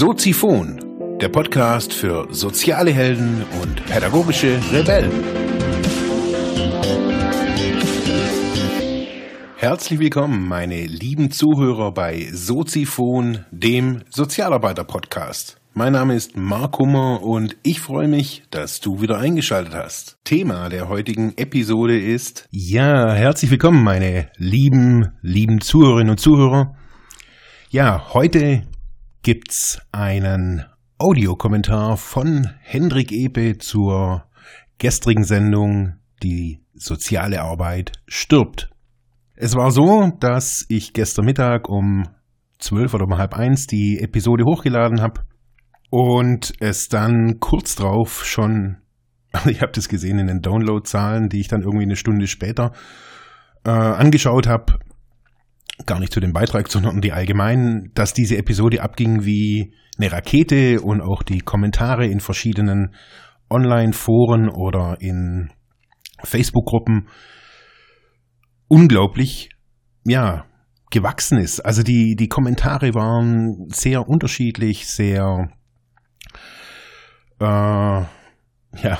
Soziphon, der Podcast für soziale Helden und pädagogische Rebellen. Herzlich willkommen, meine lieben Zuhörer bei Soziphon, dem Sozialarbeiter-Podcast. Mein Name ist Mark Hummer und ich freue mich, dass du wieder eingeschaltet hast. Thema der heutigen Episode ist, ja, herzlich willkommen, meine lieben, lieben Zuhörerinnen und Zuhörer. Ja, heute gibt's einen Audiokommentar von Hendrik Epe zur gestrigen Sendung Die soziale Arbeit stirbt. Es war so, dass ich gestern Mittag um zwölf oder um halb eins die Episode hochgeladen habe und es dann kurz drauf schon, ich habe das gesehen in den Downloadzahlen, die ich dann irgendwie eine Stunde später äh, angeschaut habe, gar nicht zu dem Beitrag, sondern die allgemeinen, dass diese Episode abging wie eine Rakete und auch die Kommentare in verschiedenen Online-Foren oder in Facebook-Gruppen unglaublich, ja, gewachsen ist. Also die, die Kommentare waren sehr unterschiedlich, sehr, äh, ja,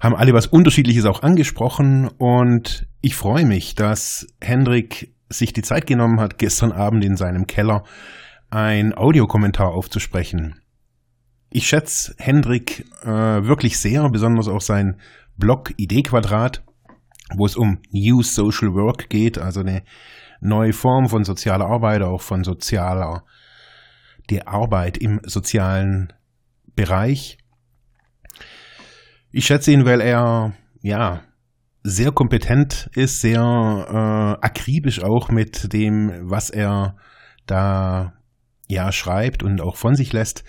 haben alle was Unterschiedliches auch angesprochen und ich freue mich, dass Hendrik sich die Zeit genommen hat, gestern Abend in seinem Keller ein Audiokommentar aufzusprechen. Ich schätze Hendrik äh, wirklich sehr, besonders auch sein Blog Idee Quadrat, wo es um New Social Work geht, also eine neue Form von sozialer Arbeit, auch von sozialer, der Arbeit im sozialen Bereich. Ich schätze ihn, weil er, ja, sehr kompetent ist, sehr äh, akribisch auch mit dem, was er da ja schreibt und auch von sich lässt.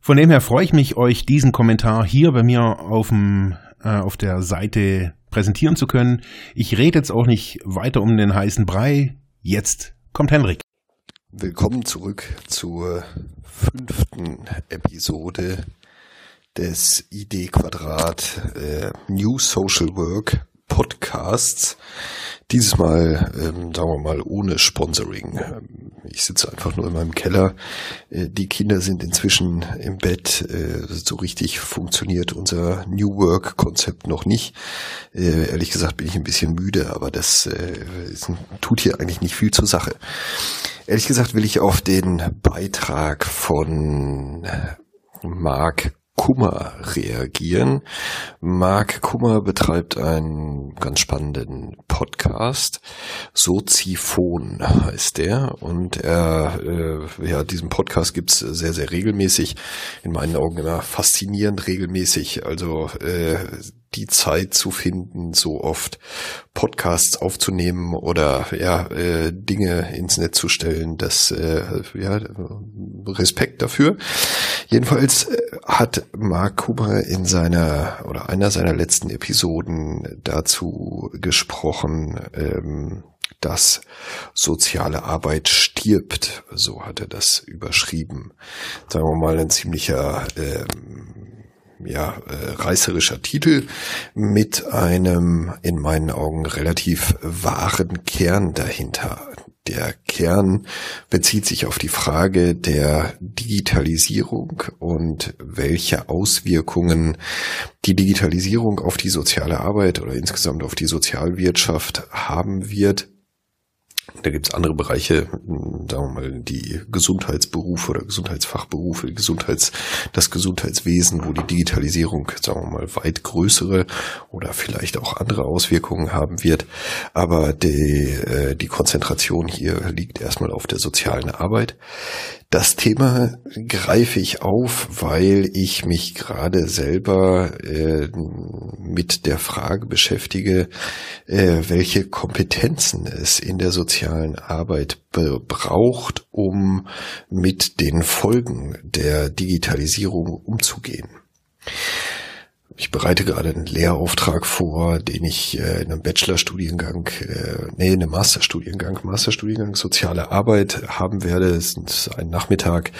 Von dem her freue ich mich, euch diesen Kommentar hier bei mir auf, dem, äh, auf der Seite präsentieren zu können. Ich rede jetzt auch nicht weiter um den heißen Brei. Jetzt kommt Henrik. Willkommen zurück zur fünften Episode des ID Quadrat äh, New Social Work Podcasts. Dieses Mal, ähm, sagen wir mal, ohne Sponsoring. Ähm, ich sitze einfach nur in meinem Keller. Äh, die Kinder sind inzwischen im Bett. Äh, so richtig funktioniert unser New Work Konzept noch nicht. Äh, ehrlich gesagt bin ich ein bisschen müde, aber das äh, ist, tut hier eigentlich nicht viel zur Sache. Ehrlich gesagt will ich auf den Beitrag von Mark Kummer reagieren. Marc Kummer betreibt einen ganz spannenden Podcast. Soziphon heißt der. Und er, äh, ja, diesen Podcast gibt's sehr, sehr regelmäßig. In meinen Augen immer faszinierend regelmäßig. Also äh, die Zeit zu finden, so oft Podcasts aufzunehmen oder ja äh, Dinge ins Netz zu stellen. Das äh, ja Respekt dafür. Jedenfalls äh, hat Mark Kummer in seiner oder einer seiner letzten Episoden dazu gesprochen. Ähm, dass soziale Arbeit stirbt, so hat er das überschrieben. Sagen wir mal ein ziemlicher ähm, ja, äh, reißerischer Titel mit einem in meinen Augen relativ wahren Kern dahinter. Der Kern bezieht sich auf die Frage der Digitalisierung und welche Auswirkungen die Digitalisierung auf die soziale Arbeit oder insgesamt auf die Sozialwirtschaft haben wird da gibt's andere Bereiche, hm, sagen wir mal, die Gesundheitsberufe oder Gesundheitsfachberufe, Gesundheits, das Gesundheitswesen, wo die Digitalisierung, sagen wir mal, weit größere oder vielleicht auch andere Auswirkungen haben wird. Aber die, äh, die Konzentration hier liegt erstmal auf der sozialen Arbeit. Das Thema greife ich auf, weil ich mich gerade selber äh, mit der Frage beschäftige, äh, welche Kompetenzen es in der sozialen Arbeit braucht, um mit den Folgen der Digitalisierung umzugehen. Ich bereite gerade einen Lehrauftrag vor, den ich äh, in einem Bachelorstudiengang, äh, nee, in einem Masterstudiengang, Masterstudiengang Soziale Arbeit haben werde. Es ist ein Nachmittag,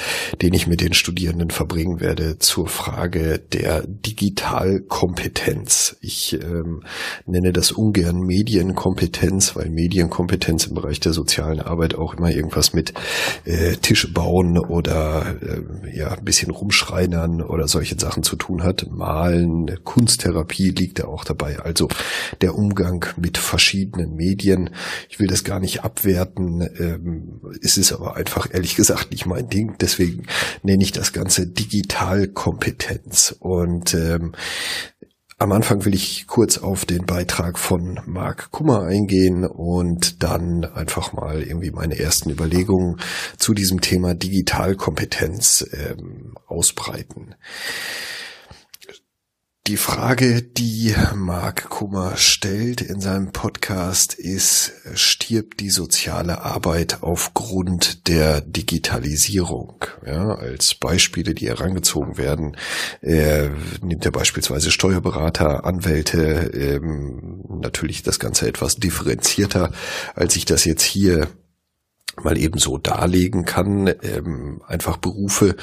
den ich mit den Studierenden verbringen werde zur Frage der Digitalkompetenz. Ich ähm, nenne das ungern Medienkompetenz, weil Medienkompetenz im Bereich der sozialen Arbeit auch immer irgendwas mit äh, Tische bauen oder äh, ja ein bisschen rumschreinern oder solche Sachen zu tun hat. Malen, Kunsttherapie liegt da auch dabei. Also der Umgang mit verschiedenen Medien. Ich will das gar nicht abwerten. Ähm, es ist aber einfach ehrlich gesagt nicht mein Ding. Deswegen nenne ich das Ganze Digitalkompetenz. Und ähm, am Anfang will ich kurz auf den Beitrag von Marc Kummer eingehen und dann einfach mal irgendwie meine ersten Überlegungen zu diesem Thema Digitalkompetenz ähm, ausbreiten. Die Frage, die Marc Kummer stellt in seinem Podcast ist, stirbt die soziale Arbeit aufgrund der Digitalisierung? Ja, als Beispiele, die herangezogen werden, äh, nimmt er beispielsweise Steuerberater, Anwälte, ähm, natürlich das Ganze etwas differenzierter, als ich das jetzt hier mal eben so darlegen kann, ähm, einfach Berufe,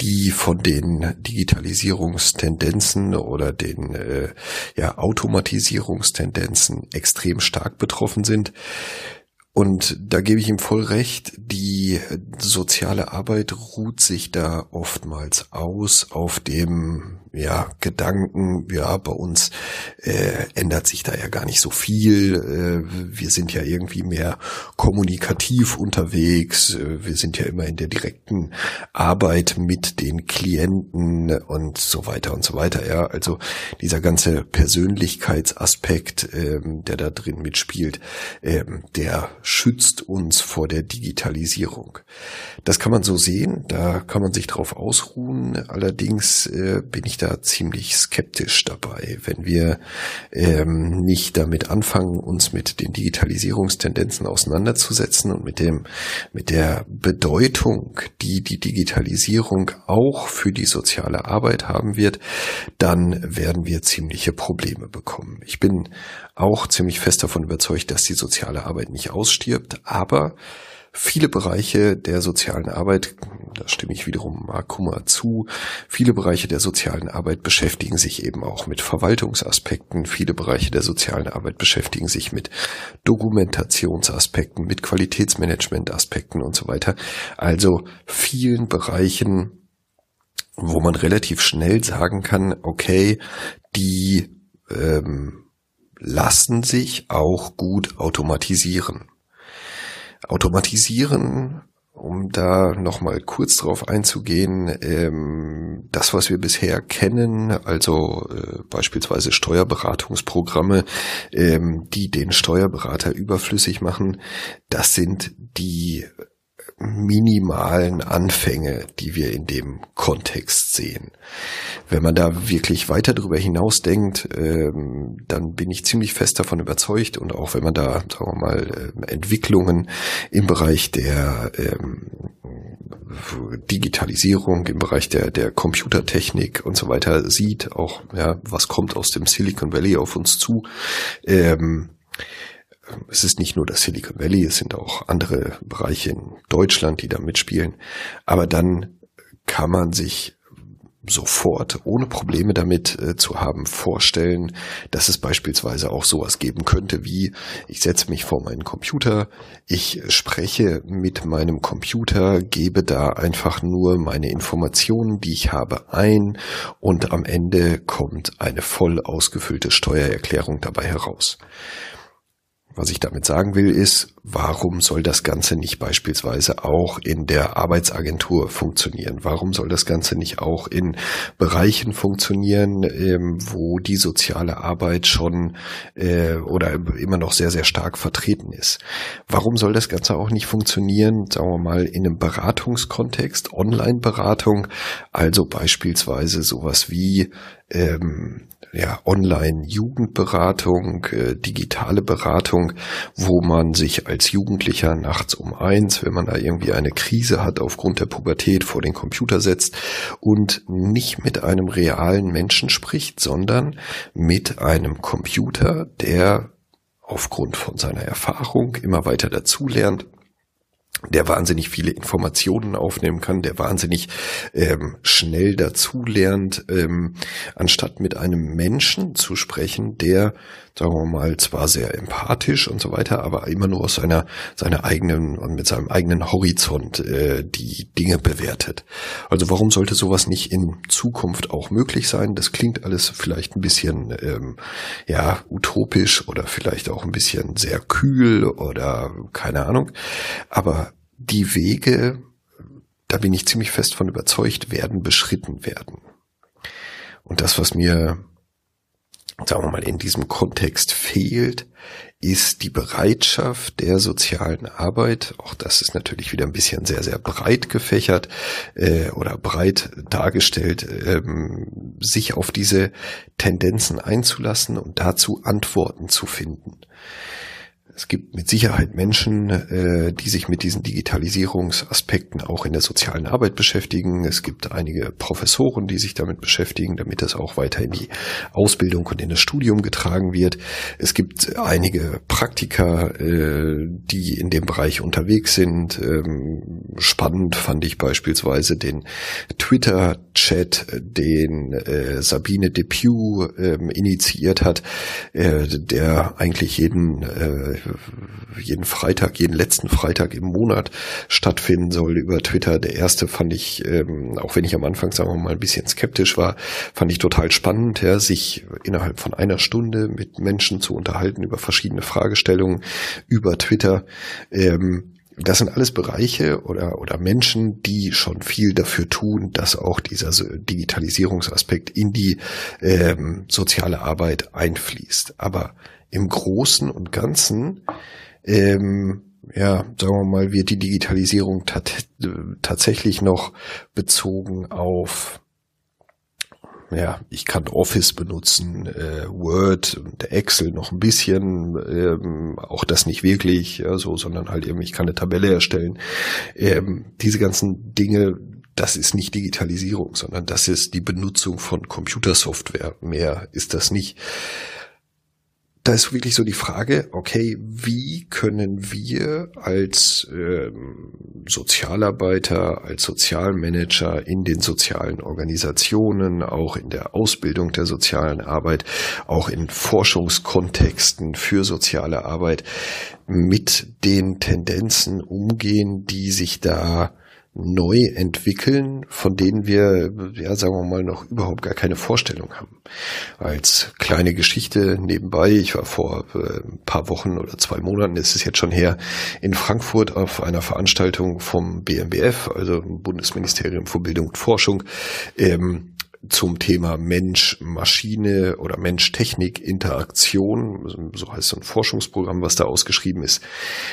die von den Digitalisierungstendenzen oder den äh, ja, Automatisierungstendenzen extrem stark betroffen sind. Und da gebe ich ihm voll recht, die soziale Arbeit ruht sich da oftmals aus auf dem ja, Gedanken, ja, bei uns äh, ändert sich da ja gar nicht so viel. Äh, wir sind ja irgendwie mehr kommunikativ unterwegs. Äh, wir sind ja immer in der direkten Arbeit mit den Klienten und so weiter und so weiter. Ja, also dieser ganze Persönlichkeitsaspekt, ähm, der da drin mitspielt, ähm, der schützt uns vor der Digitalisierung. Das kann man so sehen. Da kann man sich drauf ausruhen. Allerdings äh, bin ich da da ziemlich skeptisch dabei. Wenn wir ähm, nicht damit anfangen, uns mit den Digitalisierungstendenzen auseinanderzusetzen und mit dem, mit der Bedeutung, die die Digitalisierung auch für die soziale Arbeit haben wird, dann werden wir ziemliche Probleme bekommen. Ich bin auch ziemlich fest davon überzeugt, dass die soziale Arbeit nicht ausstirbt, aber viele Bereiche der sozialen Arbeit, da stimme ich wiederum Mark Kummer zu, viele Bereiche der sozialen Arbeit beschäftigen sich eben auch mit Verwaltungsaspekten, viele Bereiche der sozialen Arbeit beschäftigen sich mit Dokumentationsaspekten, mit Qualitätsmanagementaspekten und so weiter. Also vielen Bereichen, wo man relativ schnell sagen kann, okay, die ähm, lassen sich auch gut automatisieren. Automatisieren, um da nochmal kurz drauf einzugehen, ähm, das, was wir bisher kennen, also äh, beispielsweise Steuerberatungsprogramme, ähm, die den Steuerberater überflüssig machen, das sind die minimalen Anfänge, die wir in dem Kontext sehen. Wenn man da wirklich weiter darüber hinausdenkt, ähm, dann bin ich ziemlich fest davon überzeugt und auch wenn man da, sagen wir mal, äh, Entwicklungen im Bereich der ähm, Digitalisierung, im Bereich der, der Computertechnik und so weiter sieht, auch ja, was kommt aus dem Silicon Valley auf uns zu, ähm, es ist nicht nur das Silicon Valley, es sind auch andere Bereiche in Deutschland, die da mitspielen. Aber dann kann man sich sofort, ohne Probleme damit äh, zu haben, vorstellen, dass es beispielsweise auch sowas geben könnte wie, ich setze mich vor meinen Computer, ich spreche mit meinem Computer, gebe da einfach nur meine Informationen, die ich habe, ein und am Ende kommt eine voll ausgefüllte Steuererklärung dabei heraus. Was ich damit sagen will, ist, warum soll das Ganze nicht beispielsweise auch in der Arbeitsagentur funktionieren? Warum soll das Ganze nicht auch in Bereichen funktionieren, ähm, wo die soziale Arbeit schon äh, oder immer noch sehr, sehr stark vertreten ist? Warum soll das Ganze auch nicht funktionieren, sagen wir mal, in einem Beratungskontext, Online-Beratung, also beispielsweise sowas wie ähm, ja, Online-Jugendberatung, äh, digitale Beratung, wo man sich als Jugendlicher nachts um eins, wenn man da irgendwie eine Krise hat aufgrund der Pubertät, vor den Computer setzt und nicht mit einem realen Menschen spricht, sondern mit einem Computer, der aufgrund von seiner Erfahrung immer weiter dazulernt der wahnsinnig viele Informationen aufnehmen kann, der wahnsinnig ähm, schnell dazulernt, ähm, anstatt mit einem Menschen zu sprechen, der, sagen wir mal, zwar sehr empathisch und so weiter, aber immer nur aus seiner, seiner eigenen und mit seinem eigenen Horizont äh, die Dinge bewertet. Also warum sollte sowas nicht in Zukunft auch möglich sein? Das klingt alles vielleicht ein bisschen ähm, ja utopisch oder vielleicht auch ein bisschen sehr kühl oder keine Ahnung, aber die Wege, da bin ich ziemlich fest von überzeugt, werden beschritten werden. Und das, was mir, sagen wir mal, in diesem Kontext fehlt, ist die Bereitschaft der sozialen Arbeit, auch das ist natürlich wieder ein bisschen sehr, sehr breit gefächert äh, oder breit dargestellt, ähm, sich auf diese Tendenzen einzulassen und dazu Antworten zu finden. Es gibt mit Sicherheit Menschen, äh, die sich mit diesen Digitalisierungsaspekten auch in der sozialen Arbeit beschäftigen. Es gibt einige Professoren, die sich damit beschäftigen, damit das auch weiter in die Ausbildung und in das Studium getragen wird. Es gibt einige Praktiker, äh, die in dem Bereich unterwegs sind. Ähm, spannend fand ich beispielsweise den Twitter-Chat, den äh, Sabine Depew ähm, initiiert hat, äh, der eigentlich jeden äh, jeden Freitag, jeden letzten Freitag im Monat stattfinden soll über Twitter. Der erste fand ich, ähm, auch wenn ich am Anfang, sagen wir mal, ein bisschen skeptisch war, fand ich total spannend, ja, sich innerhalb von einer Stunde mit Menschen zu unterhalten über verschiedene Fragestellungen über Twitter. Ähm, das sind alles Bereiche oder, oder Menschen, die schon viel dafür tun, dass auch dieser Digitalisierungsaspekt in die ähm, soziale Arbeit einfließt. Aber im Großen und Ganzen, ähm, ja, sagen wir mal, wird die Digitalisierung tat tatsächlich noch bezogen auf ja, ich kann Office benutzen, äh, Word und Excel noch ein bisschen, ähm, auch das nicht wirklich, ja, so, sondern halt eben, ich kann eine Tabelle erstellen. Ähm, diese ganzen Dinge, das ist nicht Digitalisierung, sondern das ist die Benutzung von Computersoftware. Mehr ist das nicht da ist wirklich so die Frage, okay, wie können wir als ähm, Sozialarbeiter, als Sozialmanager in den sozialen Organisationen, auch in der Ausbildung der sozialen Arbeit, auch in Forschungskontexten für soziale Arbeit mit den Tendenzen umgehen, die sich da neu entwickeln, von denen wir, ja, sagen wir mal, noch überhaupt gar keine Vorstellung haben. Als kleine Geschichte nebenbei, ich war vor äh, ein paar Wochen oder zwei Monaten, ist es jetzt schon her, in Frankfurt auf einer Veranstaltung vom BMBF, also Bundesministerium für Bildung und Forschung, ähm, zum Thema Mensch-Maschine oder Mensch-Technik-Interaktion, so heißt so ein Forschungsprogramm, was da ausgeschrieben ist,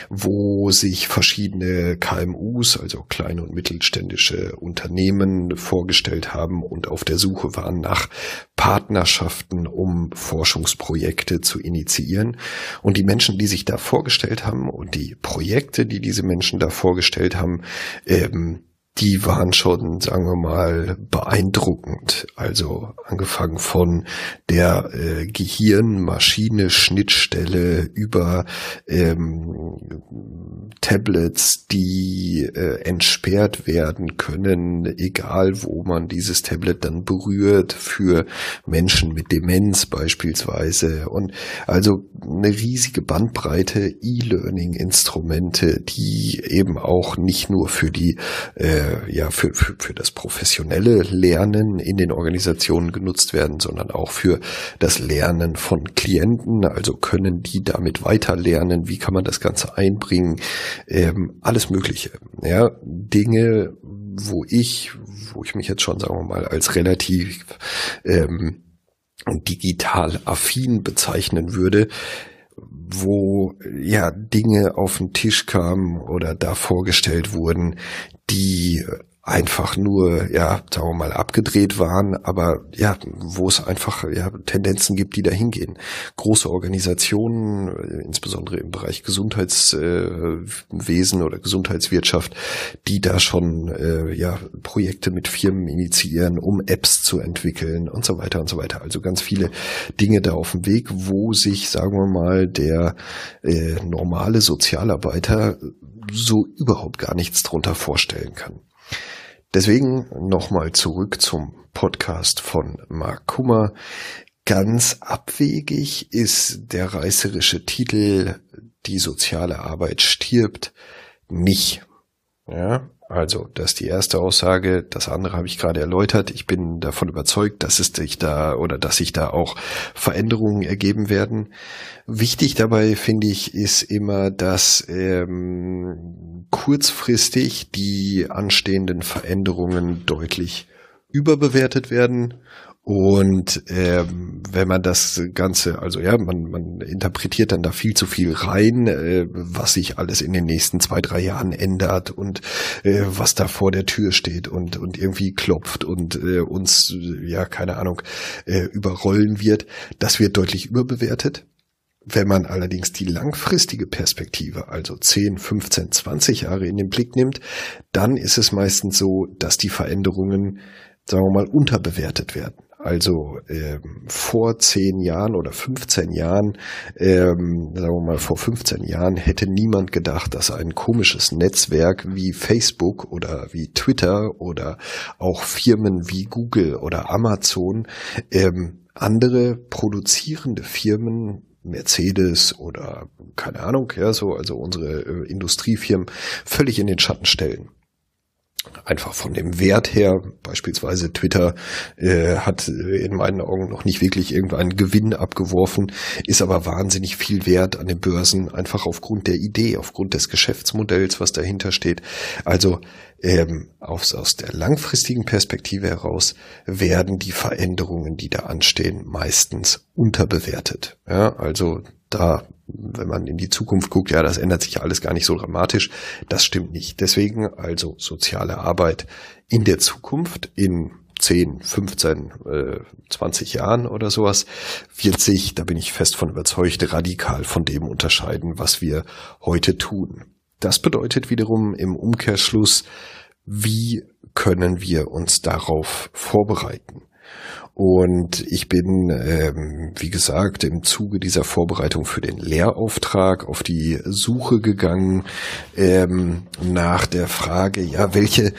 wo sich verschiedene KMUs, also kleine und mittelständische Unternehmen vorgestellt haben und auf der Suche waren nach Partnerschaften, um Forschungsprojekte zu initiieren. Und die Menschen, die sich da vorgestellt haben und die Projekte, die diese Menschen da vorgestellt haben, ähm, die waren schon, sagen wir mal, beeindruckend. Also angefangen von der äh, Gehirn-Maschine-Schnittstelle über ähm, Tablets, die äh, entsperrt werden können, egal wo man dieses Tablet dann berührt, für Menschen mit Demenz beispielsweise. Und also eine riesige Bandbreite E-Learning-Instrumente, die eben auch nicht nur für die äh, äh, ja für, für, für das professionelle Lernen in den Organisationen genutzt werden, sondern auch für das Lernen von Klienten. Also können die damit weiter lernen? Wie kann man das Ganze einbringen? Ähm, alles Mögliche. Ja, Dinge, wo ich, wo ich mich jetzt schon, sagen wir mal, als relativ ähm, digital affin bezeichnen würde, wo ja Dinge auf den Tisch kamen oder da vorgestellt wurden, die einfach nur, ja, sagen wir mal, abgedreht waren, aber ja, wo es einfach ja, Tendenzen gibt, die dahin gehen. Große Organisationen, insbesondere im Bereich Gesundheitswesen äh, oder Gesundheitswirtschaft, die da schon äh, ja Projekte mit Firmen initiieren, um Apps zu entwickeln und so weiter und so weiter. Also ganz viele Dinge da auf dem Weg, wo sich, sagen wir mal, der äh, normale Sozialarbeiter so überhaupt gar nichts drunter vorstellen kann. Deswegen nochmal zurück zum Podcast von Mark Kummer. Ganz abwegig ist der reißerische Titel Die soziale Arbeit stirbt nicht. Ja, also, das ist die erste Aussage. Das andere habe ich gerade erläutert. Ich bin davon überzeugt, dass es sich da oder dass sich da auch Veränderungen ergeben werden. Wichtig dabei finde ich ist immer, dass ähm, kurzfristig die anstehenden Veränderungen deutlich überbewertet werden und ähm, wenn man das Ganze, also ja, man, man interpretiert dann da viel zu viel rein, äh, was sich alles in den nächsten zwei, drei Jahren ändert und äh, was da vor der Tür steht und, und irgendwie klopft und äh, uns, ja, keine Ahnung, äh, überrollen wird. Das wird deutlich überbewertet. Wenn man allerdings die langfristige Perspektive, also 10, 15, 20 Jahre in den Blick nimmt, dann ist es meistens so, dass die Veränderungen, sagen wir mal, unterbewertet werden. Also ähm, vor zehn Jahren oder 15 Jahren, ähm, sagen wir mal vor 15 Jahren, hätte niemand gedacht, dass ein komisches Netzwerk wie Facebook oder wie Twitter oder auch Firmen wie Google oder Amazon ähm, andere produzierende Firmen Mercedes oder keine Ahnung, ja, so, also unsere äh, Industriefirmen völlig in den Schatten stellen einfach von dem Wert her, beispielsweise Twitter äh, hat in meinen Augen noch nicht wirklich irgendeinen Gewinn abgeworfen, ist aber wahnsinnig viel wert an den Börsen, einfach aufgrund der Idee, aufgrund des Geschäftsmodells, was dahinter steht. Also ähm, aus, aus der langfristigen Perspektive heraus werden die Veränderungen, die da anstehen, meistens unterbewertet. Ja, also da wenn man in die Zukunft guckt, ja, das ändert sich ja alles gar nicht so dramatisch. Das stimmt nicht. Deswegen also soziale Arbeit in der Zukunft, in 10, 15, äh, 20 Jahren oder sowas, wird sich, da bin ich fest von überzeugt, radikal von dem unterscheiden, was wir heute tun. Das bedeutet wiederum im Umkehrschluss, wie können wir uns darauf vorbereiten? Und ich bin, ähm, wie gesagt, im Zuge dieser Vorbereitung für den Lehrauftrag auf die Suche gegangen ähm, nach der Frage, ja, welche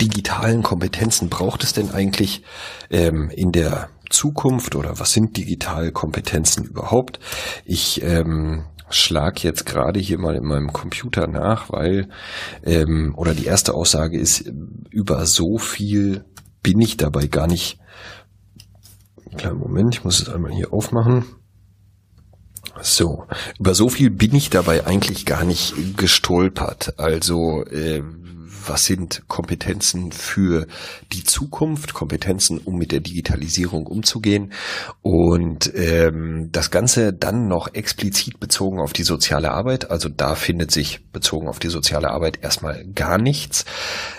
digitalen Kompetenzen braucht es denn eigentlich ähm, in der Zukunft oder was sind digitale Kompetenzen überhaupt? Ich ähm, schlag jetzt gerade hier mal in meinem Computer nach, weil ähm, oder die erste Aussage ist über so viel bin ich dabei gar nicht Kleinen Moment, ich muss es einmal hier aufmachen. So, über so viel bin ich dabei eigentlich gar nicht gestolpert. Also, äh, was sind Kompetenzen für die Zukunft, Kompetenzen, um mit der Digitalisierung umzugehen und ähm, das Ganze dann noch explizit bezogen auf die soziale Arbeit. Also da findet sich bezogen auf die soziale Arbeit erstmal gar nichts.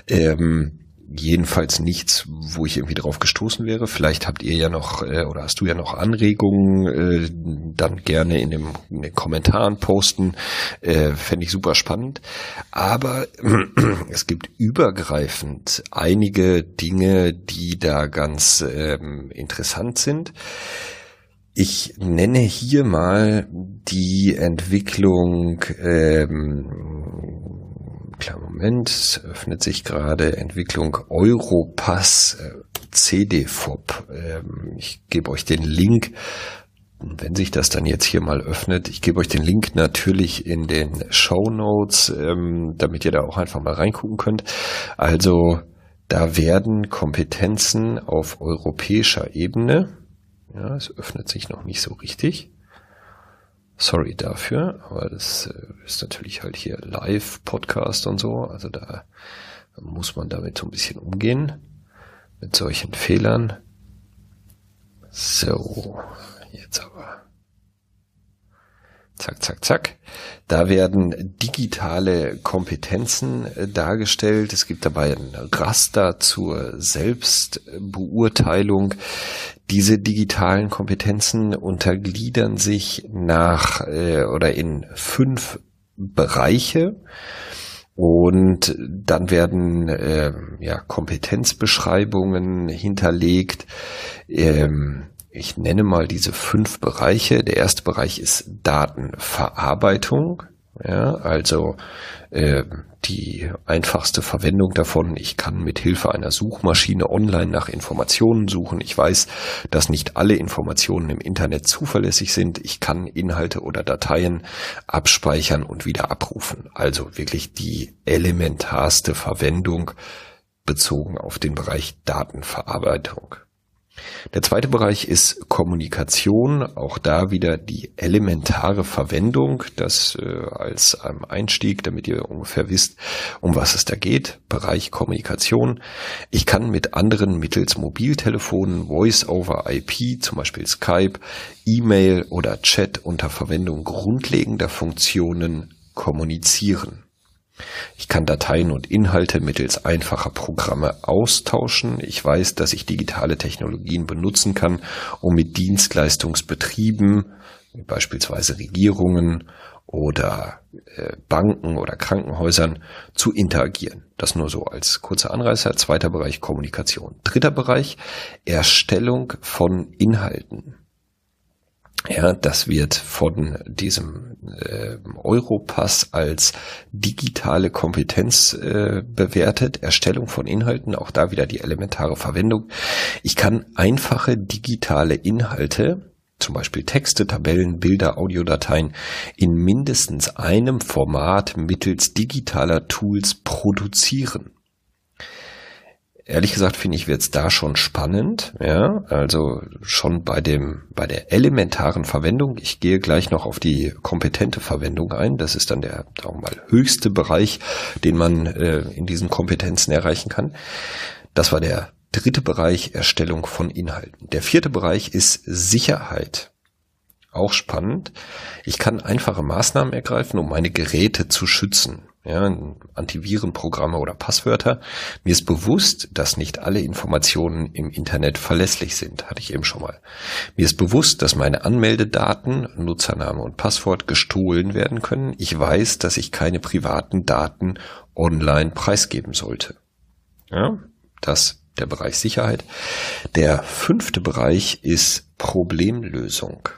Ähm, jedenfalls nichts, wo ich irgendwie drauf gestoßen wäre. Vielleicht habt ihr ja noch äh, oder hast du ja noch Anregungen, äh, dann gerne in, dem, in den Kommentaren posten. Äh, Fände ich super spannend. Aber es gibt übergreifend einige Dinge, die da ganz ähm, interessant sind. Ich nenne hier mal die Entwicklung ähm, Klar, Moment, es öffnet sich gerade Entwicklung Europass äh, CDFOP. Ähm, ich gebe euch den Link, wenn sich das dann jetzt hier mal öffnet. Ich gebe euch den Link natürlich in den Show Notes, ähm, damit ihr da auch einfach mal reingucken könnt. Also da werden Kompetenzen auf europäischer Ebene, ja, es öffnet sich noch nicht so richtig, Sorry dafür, aber das äh, ist natürlich halt hier Live-Podcast und so, also da muss man damit so ein bisschen umgehen, mit solchen Fehlern. So, jetzt aber. Zack, zack, zack. Da werden digitale Kompetenzen äh, dargestellt. Es gibt dabei ein Raster zur Selbstbeurteilung. Diese digitalen Kompetenzen untergliedern sich nach äh, oder in fünf Bereiche. Und dann werden äh, ja, Kompetenzbeschreibungen hinterlegt. Ähm, ich nenne mal diese fünf Bereiche. Der erste Bereich ist Datenverarbeitung. Ja, also äh, die einfachste Verwendung davon. Ich kann mit Hilfe einer Suchmaschine online nach Informationen suchen. Ich weiß, dass nicht alle Informationen im Internet zuverlässig sind. Ich kann Inhalte oder Dateien abspeichern und wieder abrufen. Also wirklich die elementarste Verwendung bezogen auf den Bereich Datenverarbeitung. Der zweite Bereich ist Kommunikation. Auch da wieder die elementare Verwendung, das äh, als ähm, Einstieg, damit ihr ungefähr wisst, um was es da geht. Bereich Kommunikation. Ich kann mit anderen mittels Mobiltelefonen, Voice over IP, zum Beispiel Skype, E-Mail oder Chat unter Verwendung grundlegender Funktionen kommunizieren. Ich kann Dateien und Inhalte mittels einfacher Programme austauschen. Ich weiß, dass ich digitale Technologien benutzen kann, um mit Dienstleistungsbetrieben, beispielsweise Regierungen oder äh, Banken oder Krankenhäusern, zu interagieren. Das nur so als kurzer Anreißer. Zweiter Bereich Kommunikation. Dritter Bereich Erstellung von Inhalten. Ja, das wird von diesem äh, Europass als digitale Kompetenz äh, bewertet. Erstellung von Inhalten, auch da wieder die elementare Verwendung. Ich kann einfache digitale Inhalte, zum Beispiel Texte, Tabellen, Bilder, Audiodateien, in mindestens einem Format mittels digitaler Tools produzieren ehrlich gesagt finde ich, wird es da schon spannend. Ja, also schon bei dem, bei der elementaren Verwendung. Ich gehe gleich noch auf die kompetente Verwendung ein. Das ist dann der, sagen wir mal, höchste Bereich, den man äh, in diesen Kompetenzen erreichen kann. Das war der dritte Bereich Erstellung von Inhalten. Der vierte Bereich ist Sicherheit. Auch spannend. Ich kann einfache Maßnahmen ergreifen, um meine Geräte zu schützen ja, Antivirenprogramme oder Passwörter. Mir ist bewusst, dass nicht alle Informationen im Internet verlässlich sind, hatte ich eben schon mal. Mir ist bewusst, dass meine Anmeldedaten, Nutzername und Passwort gestohlen werden können. Ich weiß, dass ich keine privaten Daten online preisgeben sollte. Ja, das der Bereich Sicherheit. Der fünfte Bereich ist Problemlösung.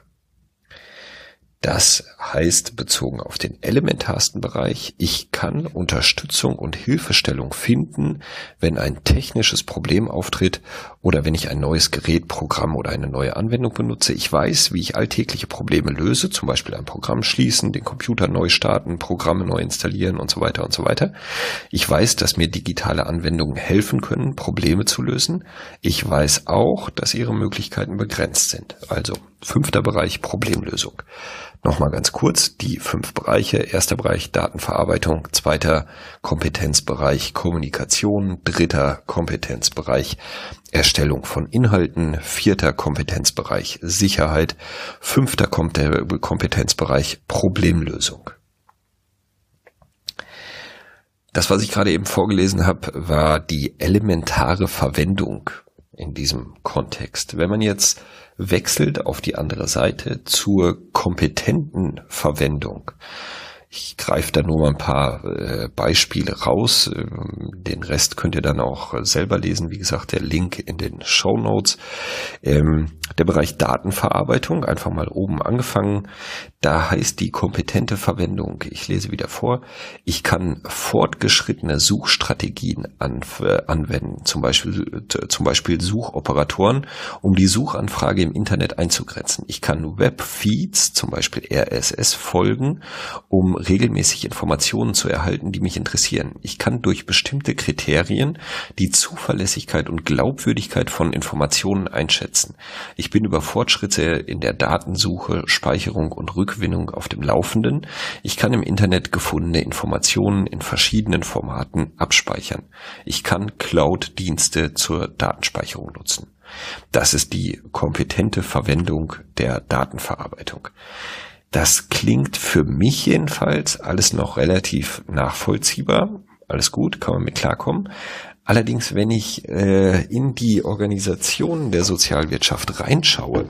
Das heißt, bezogen auf den elementarsten Bereich, ich kann Unterstützung und Hilfestellung finden, wenn ein technisches Problem auftritt oder wenn ich ein neues Gerät, Programm oder eine neue Anwendung benutze. Ich weiß, wie ich alltägliche Probleme löse, zum Beispiel ein Programm schließen, den Computer neu starten, Programme neu installieren und so weiter und so weiter. Ich weiß, dass mir digitale Anwendungen helfen können, Probleme zu lösen. Ich weiß auch, dass ihre Möglichkeiten begrenzt sind. Also fünfter Bereich Problemlösung. Nochmal ganz kurz die fünf Bereiche. Erster Bereich Datenverarbeitung, zweiter Kompetenzbereich Kommunikation, dritter Kompetenzbereich Erstellung von Inhalten, vierter Kompetenzbereich Sicherheit, fünfter Kompetenzbereich Problemlösung. Das, was ich gerade eben vorgelesen habe, war die elementare Verwendung in diesem Kontext. Wenn man jetzt wechselt auf die andere Seite zur kompetenten Verwendung, ich greife da nur mal ein paar äh, Beispiele raus. Ähm, den Rest könnt ihr dann auch selber lesen. Wie gesagt, der Link in den Show Notes. Ähm, der Bereich Datenverarbeitung, einfach mal oben angefangen. Da heißt die kompetente Verwendung, ich lese wieder vor, ich kann fortgeschrittene Suchstrategien äh, anwenden, zum Beispiel, äh, zum Beispiel Suchoperatoren, um die Suchanfrage im Internet einzugrenzen. Ich kann Webfeeds, zum Beispiel RSS, folgen, um regelmäßig Informationen zu erhalten, die mich interessieren. Ich kann durch bestimmte Kriterien die Zuverlässigkeit und Glaubwürdigkeit von Informationen einschätzen. Ich bin über Fortschritte in der Datensuche, Speicherung und Rückgewinnung auf dem Laufenden. Ich kann im Internet gefundene Informationen in verschiedenen Formaten abspeichern. Ich kann Cloud-Dienste zur Datenspeicherung nutzen. Das ist die kompetente Verwendung der Datenverarbeitung. Das klingt für mich jedenfalls alles noch relativ nachvollziehbar. Alles gut, kann man mit klarkommen. Allerdings, wenn ich äh, in die Organisation der Sozialwirtschaft reinschaue,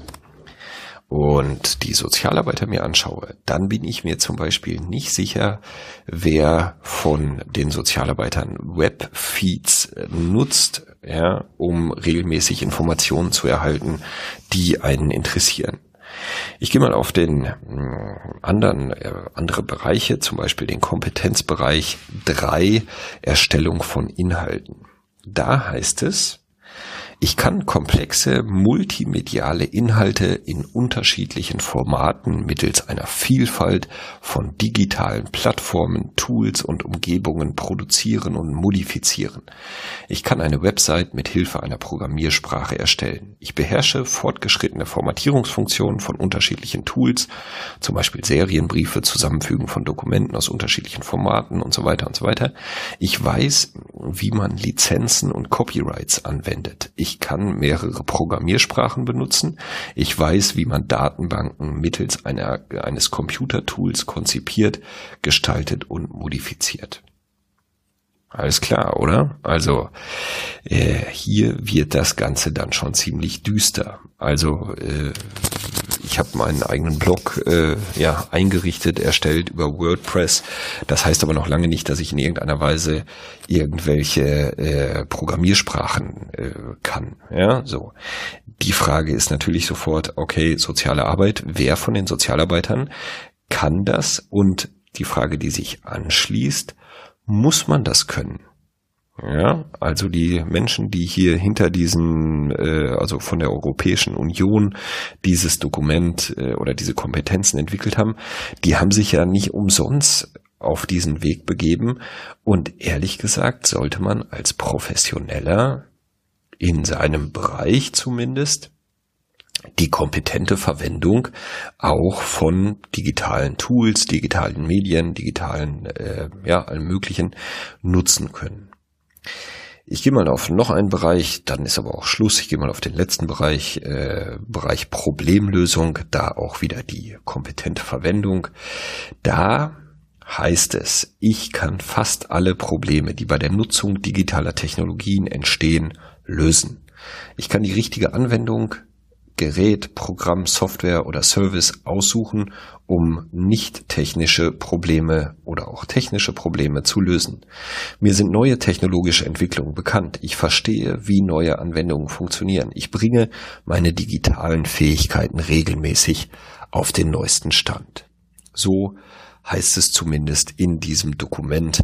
und die Sozialarbeiter mir anschaue, dann bin ich mir zum Beispiel nicht sicher, wer von den Sozialarbeitern Webfeeds nutzt, ja, um regelmäßig Informationen zu erhalten, die einen interessieren. Ich gehe mal auf den äh, anderen äh, andere Bereiche, zum Beispiel den Kompetenzbereich 3, Erstellung von Inhalten. Da heißt es, ich kann komplexe multimediale Inhalte in unterschiedlichen Formaten mittels einer Vielfalt von digitalen Plattformen, Tools und Umgebungen produzieren und modifizieren. Ich kann eine Website mit Hilfe einer Programmiersprache erstellen. Ich beherrsche fortgeschrittene Formatierungsfunktionen von unterschiedlichen Tools, zum Beispiel Serienbriefe, Zusammenfügen von Dokumenten aus unterschiedlichen Formaten und so weiter und so weiter. Ich weiß, wie man Lizenzen und Copyrights anwendet. Ich ich kann mehrere Programmiersprachen benutzen. Ich weiß, wie man Datenbanken mittels einer, eines Computertools konzipiert, gestaltet und modifiziert. Alles klar, oder? Also äh, hier wird das Ganze dann schon ziemlich düster. Also äh, ich habe meinen eigenen Blog äh, ja eingerichtet, erstellt über WordPress. Das heißt aber noch lange nicht, dass ich in irgendeiner Weise irgendwelche äh, Programmiersprachen äh, kann. Ja, so. Die Frage ist natürlich sofort, okay, soziale Arbeit. Wer von den Sozialarbeitern kann das? Und die Frage, die sich anschließt, muss man das können? Ja, also die Menschen, die hier hinter diesen, äh, also von der Europäischen Union dieses Dokument äh, oder diese Kompetenzen entwickelt haben, die haben sich ja nicht umsonst auf diesen Weg begeben. Und ehrlich gesagt sollte man als Professioneller in seinem Bereich zumindest die kompetente Verwendung auch von digitalen Tools, digitalen Medien, digitalen, äh, ja, allem möglichen nutzen können. Ich gehe mal auf noch einen Bereich, dann ist aber auch Schluss. Ich gehe mal auf den letzten Bereich, äh, Bereich Problemlösung, da auch wieder die kompetente Verwendung. Da heißt es, ich kann fast alle Probleme, die bei der Nutzung digitaler Technologien entstehen, lösen. Ich kann die richtige Anwendung Gerät, Programm, Software oder Service aussuchen, um nicht technische Probleme oder auch technische Probleme zu lösen. Mir sind neue technologische Entwicklungen bekannt. Ich verstehe, wie neue Anwendungen funktionieren. Ich bringe meine digitalen Fähigkeiten regelmäßig auf den neuesten Stand. So heißt es zumindest in diesem Dokument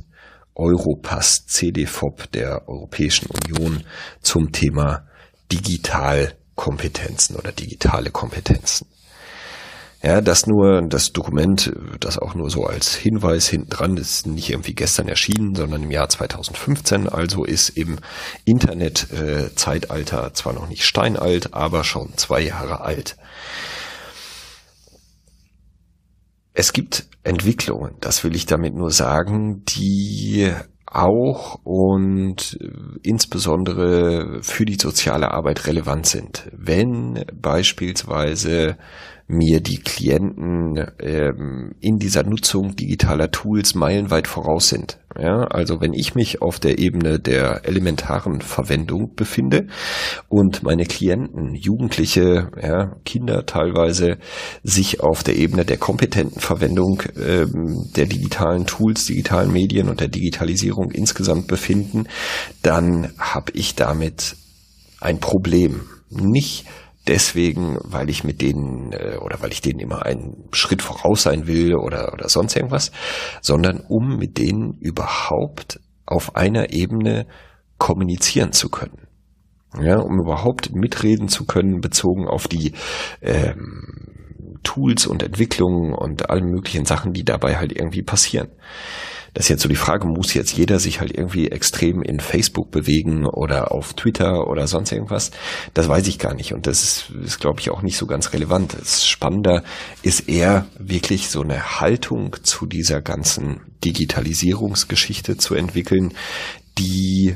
Europass CDFOP der Europäischen Union zum Thema digital Kompetenzen oder digitale Kompetenzen. Ja, das nur, das Dokument, das auch nur so als Hinweis hinten dran ist nicht irgendwie gestern erschienen, sondern im Jahr 2015, also ist im Internet-Zeitalter äh, zwar noch nicht steinalt, aber schon zwei Jahre alt. Es gibt Entwicklungen, das will ich damit nur sagen, die auch und äh, insbesondere für die soziale Arbeit relevant sind. Wenn beispielsweise mir die Klienten ähm, in dieser Nutzung digitaler Tools meilenweit voraus sind. Ja, also wenn ich mich auf der Ebene der elementaren Verwendung befinde und meine Klienten, Jugendliche, ja, Kinder teilweise, sich auf der Ebene der kompetenten Verwendung ähm, der digitalen Tools, digitalen Medien und der Digitalisierung insgesamt befinden, dann habe ich damit ein Problem. Nicht deswegen, weil ich mit denen äh, oder weil ich denen immer einen Schritt voraus sein will oder, oder sonst irgendwas, sondern um mit denen überhaupt auf einer Ebene kommunizieren zu können. Ja, um überhaupt mitreden zu können, bezogen auf die ähm, Tools und Entwicklungen und allen möglichen Sachen, die dabei halt irgendwie passieren. Das ist jetzt so die Frage, muss jetzt jeder sich halt irgendwie extrem in Facebook bewegen oder auf Twitter oder sonst irgendwas? Das weiß ich gar nicht und das ist, ist glaube ich, auch nicht so ganz relevant. Das Spannender ist eher wirklich so eine Haltung zu dieser ganzen Digitalisierungsgeschichte zu entwickeln, die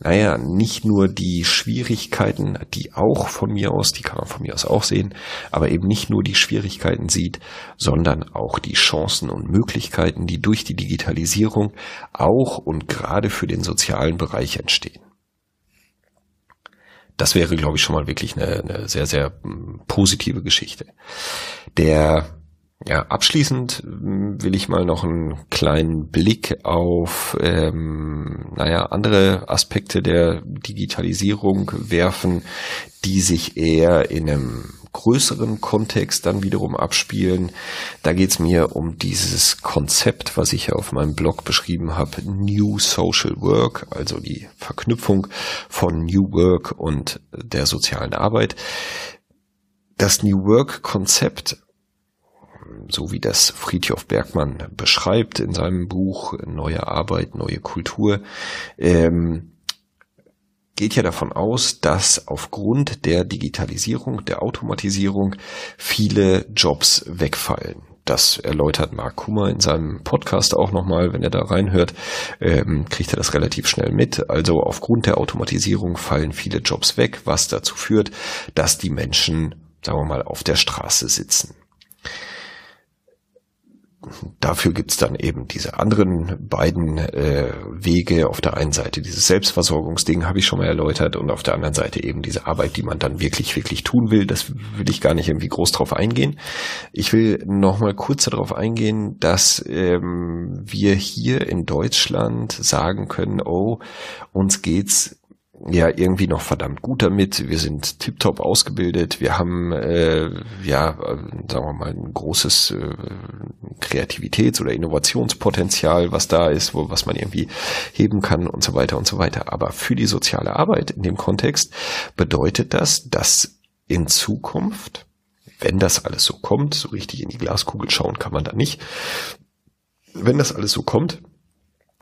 naja, nicht nur die Schwierigkeiten, die auch von mir aus, die kann man von mir aus auch sehen, aber eben nicht nur die Schwierigkeiten sieht, sondern auch die Chancen und Möglichkeiten, die durch die Digitalisierung auch und gerade für den sozialen Bereich entstehen. Das wäre, glaube ich, schon mal wirklich eine, eine sehr, sehr hm, positive Geschichte. Der ja, abschließend hm, will ich mal noch einen kleinen Blick auf, ähm, naja, andere Aspekte der Digitalisierung werfen, die sich eher in einem größeren Kontext dann wiederum abspielen. Da geht es mir um dieses Konzept, was ich ja auf meinem Blog beschrieben habe, New Social Work, also die Verknüpfung von New Work und der sozialen Arbeit. Das New Work Konzept so wie das Friedhof Bergmann beschreibt in seinem Buch Neue Arbeit, neue Kultur, ähm, geht ja davon aus, dass aufgrund der Digitalisierung, der Automatisierung viele Jobs wegfallen. Das erläutert Mark Kummer in seinem Podcast auch nochmal, wenn er da reinhört, ähm, kriegt er das relativ schnell mit. Also aufgrund der Automatisierung fallen viele Jobs weg, was dazu führt, dass die Menschen, sagen wir mal, auf der Straße sitzen dafür gibt's dann eben diese anderen beiden äh, Wege. Auf der einen Seite dieses Selbstversorgungsding habe ich schon mal erläutert und auf der anderen Seite eben diese Arbeit, die man dann wirklich, wirklich tun will. Das will ich gar nicht irgendwie groß drauf eingehen. Ich will noch mal kurz darauf eingehen, dass ähm, wir hier in Deutschland sagen können, oh, uns geht's ja irgendwie noch verdammt gut damit. Wir sind tiptop ausgebildet. Wir haben äh, ja, sagen wir mal, ein großes äh, Kreativitäts- oder Innovationspotenzial, was da ist, wo was man irgendwie heben kann und so weiter und so weiter. Aber für die soziale Arbeit in dem Kontext bedeutet das, dass in Zukunft, wenn das alles so kommt, so richtig in die Glaskugel schauen kann man da nicht. Wenn das alles so kommt,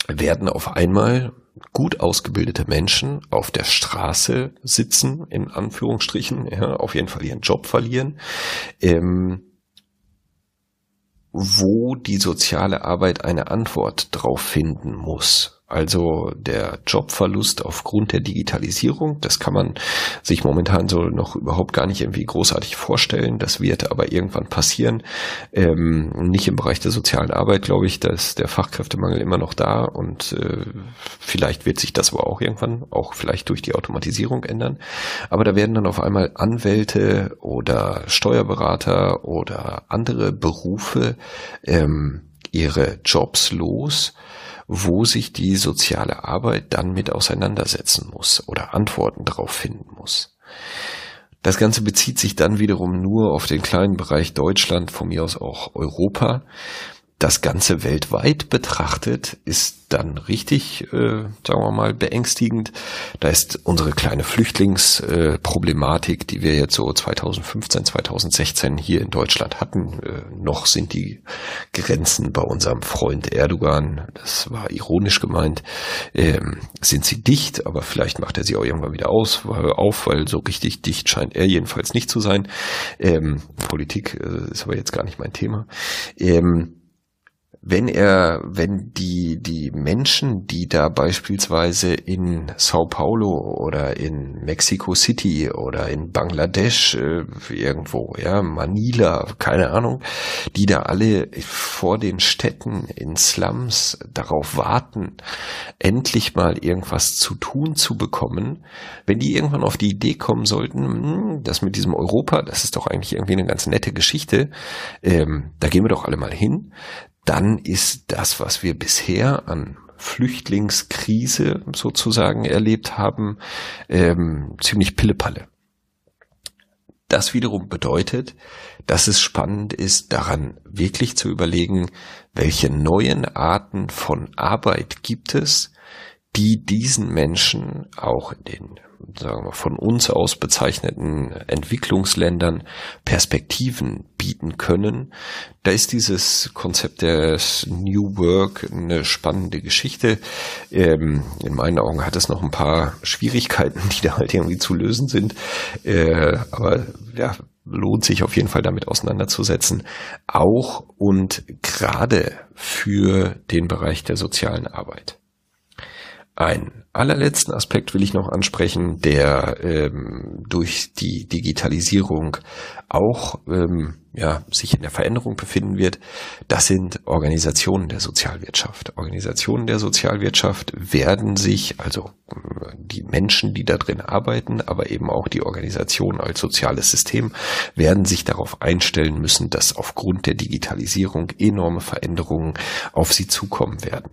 werden auf einmal gut ausgebildete Menschen auf der Straße sitzen, in Anführungsstrichen, ja, auf jeden Fall ihren Job verlieren, ähm, wo die soziale Arbeit eine Antwort drauf finden muss. Also der Jobverlust aufgrund der Digitalisierung, das kann man sich momentan so noch überhaupt gar nicht irgendwie großartig vorstellen. Das wird aber irgendwann passieren. Ähm, nicht im Bereich der sozialen Arbeit, glaube ich, da ist der Fachkräftemangel immer noch da und äh, vielleicht wird sich das aber auch irgendwann, auch vielleicht durch die Automatisierung ändern. Aber da werden dann auf einmal Anwälte oder Steuerberater oder andere Berufe ähm, ihre Jobs los wo sich die soziale Arbeit dann mit auseinandersetzen muss oder Antworten darauf finden muss. Das Ganze bezieht sich dann wiederum nur auf den kleinen Bereich Deutschland, von mir aus auch Europa das Ganze weltweit betrachtet, ist dann richtig, äh, sagen wir mal, beängstigend. Da ist unsere kleine Flüchtlingsproblematik, äh, die wir jetzt so 2015, 2016 hier in Deutschland hatten. Äh, noch sind die Grenzen bei unserem Freund Erdogan, das war ironisch gemeint, ähm, sind sie dicht, aber vielleicht macht er sie auch irgendwann wieder aus, weil, auf, weil so richtig dicht scheint er jedenfalls nicht zu sein. Ähm, Politik äh, ist aber jetzt gar nicht mein Thema. Ähm, wenn er, wenn die, die Menschen, die da beispielsweise in Sao Paulo oder in Mexico City oder in Bangladesch äh, irgendwo, ja, Manila, keine Ahnung, die da alle vor den Städten in Slums darauf warten, endlich mal irgendwas zu tun zu bekommen, wenn die irgendwann auf die Idee kommen sollten, hm, das mit diesem Europa, das ist doch eigentlich irgendwie eine ganz nette Geschichte, ähm, da gehen wir doch alle mal hin, dann ist das, was wir bisher an Flüchtlingskrise sozusagen erlebt haben, ähm, ziemlich Pillepalle. Das wiederum bedeutet, dass es spannend ist, daran wirklich zu überlegen, welche neuen Arten von Arbeit gibt es, die diesen Menschen auch in den sagen wir, von uns aus bezeichneten Entwicklungsländern Perspektiven bieten können. Da ist dieses Konzept des New Work eine spannende Geschichte. Ähm, in meinen Augen hat es noch ein paar Schwierigkeiten, die da halt irgendwie zu lösen sind. Äh, aber ja, lohnt sich auf jeden Fall damit auseinanderzusetzen. Auch und gerade für den Bereich der sozialen Arbeit. Einen allerletzten Aspekt will ich noch ansprechen, der ähm, durch die Digitalisierung auch ähm, ja, sich in der Veränderung befinden wird. Das sind Organisationen der Sozialwirtschaft. Organisationen der Sozialwirtschaft werden sich, also die Menschen, die da drin arbeiten, aber eben auch die Organisation als soziales System, werden sich darauf einstellen müssen, dass aufgrund der Digitalisierung enorme Veränderungen auf sie zukommen werden.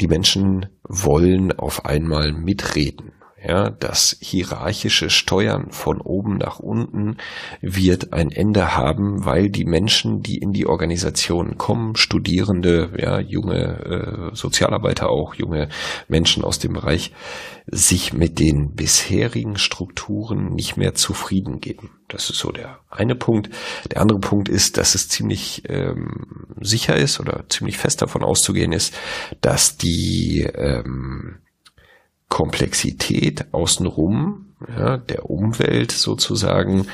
Die Menschen wollen auf einmal mitreden. Ja, das hierarchische Steuern von oben nach unten wird ein Ende haben, weil die Menschen, die in die Organisation kommen, Studierende, ja, junge äh, Sozialarbeiter auch, junge Menschen aus dem Bereich, sich mit den bisherigen Strukturen nicht mehr zufrieden geben. Das ist so der eine Punkt. Der andere Punkt ist, dass es ziemlich ähm, sicher ist oder ziemlich fest davon auszugehen ist, dass die ähm, Komplexität außenrum, ja, der Umwelt sozusagen,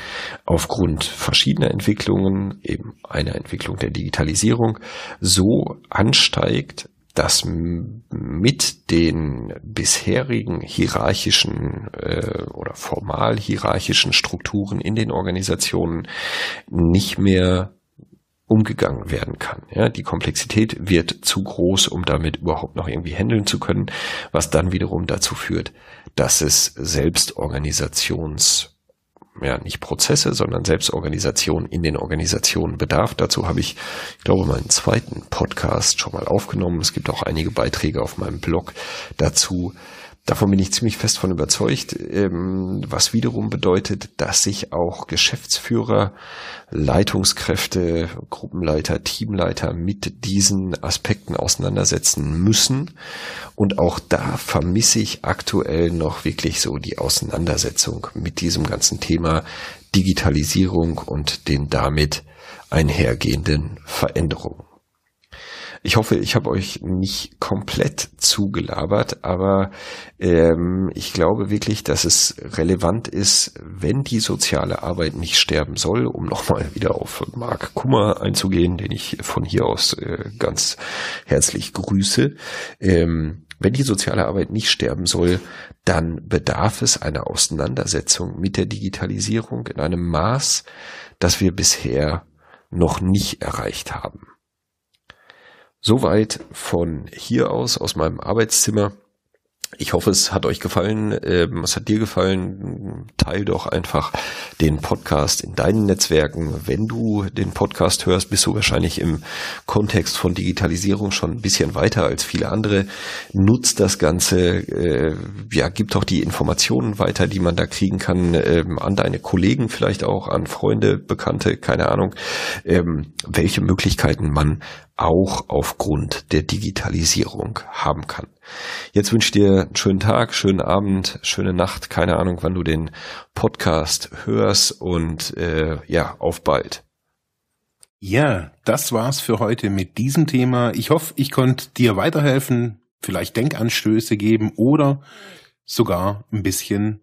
aufgrund verschiedener Entwicklungen, eben einer Entwicklung der Digitalisierung, so ansteigt, dass mit den bisherigen hierarchischen äh, oder formal hierarchischen Strukturen in den Organisationen nicht mehr umgegangen werden kann. Ja, die Komplexität wird zu groß, um damit überhaupt noch irgendwie handeln zu können, was dann wiederum dazu führt, dass es Selbstorganisations ja, nicht Prozesse, sondern Selbstorganisation in den Organisationen bedarf. Dazu habe ich, ich glaube, meinen zweiten Podcast schon mal aufgenommen. Es gibt auch einige Beiträge auf meinem Blog dazu. Davon bin ich ziemlich fest von überzeugt, ähm, was wiederum bedeutet, dass sich auch Geschäftsführer, Leitungskräfte, Gruppenleiter, Teamleiter mit diesen Aspekten auseinandersetzen müssen. Und auch da vermisse ich aktuell noch wirklich so die Auseinandersetzung mit diesem ganzen Thema Digitalisierung und den damit einhergehenden Veränderungen. Ich hoffe, ich habe euch nicht komplett zugelabert, aber ähm, ich glaube wirklich, dass es relevant ist, wenn die soziale Arbeit nicht sterben soll, um nochmal wieder auf Marc Kummer einzugehen, den ich von hier aus äh, ganz herzlich grüße. Ähm, wenn die soziale Arbeit nicht sterben soll, dann bedarf es einer Auseinandersetzung mit der Digitalisierung in einem Maß, das wir bisher noch nicht erreicht haben. Soweit von hier aus, aus meinem Arbeitszimmer. Ich hoffe, es hat euch gefallen. Ähm, es hat dir gefallen. Teil doch einfach den Podcast in deinen Netzwerken. Wenn du den Podcast hörst, bist du wahrscheinlich im Kontext von Digitalisierung schon ein bisschen weiter als viele andere. Nutzt das Ganze. Äh, ja, gib doch die Informationen weiter, die man da kriegen kann, ähm, an deine Kollegen vielleicht auch, an Freunde, Bekannte, keine Ahnung, ähm, welche Möglichkeiten man auch aufgrund der Digitalisierung haben kann. Jetzt wünsche ich dir einen schönen Tag, schönen Abend, schöne Nacht, keine Ahnung, wann du den Podcast hörst und äh, ja, auf bald. Ja, das war's für heute mit diesem Thema. Ich hoffe, ich konnte dir weiterhelfen, vielleicht Denkanstöße geben oder sogar ein bisschen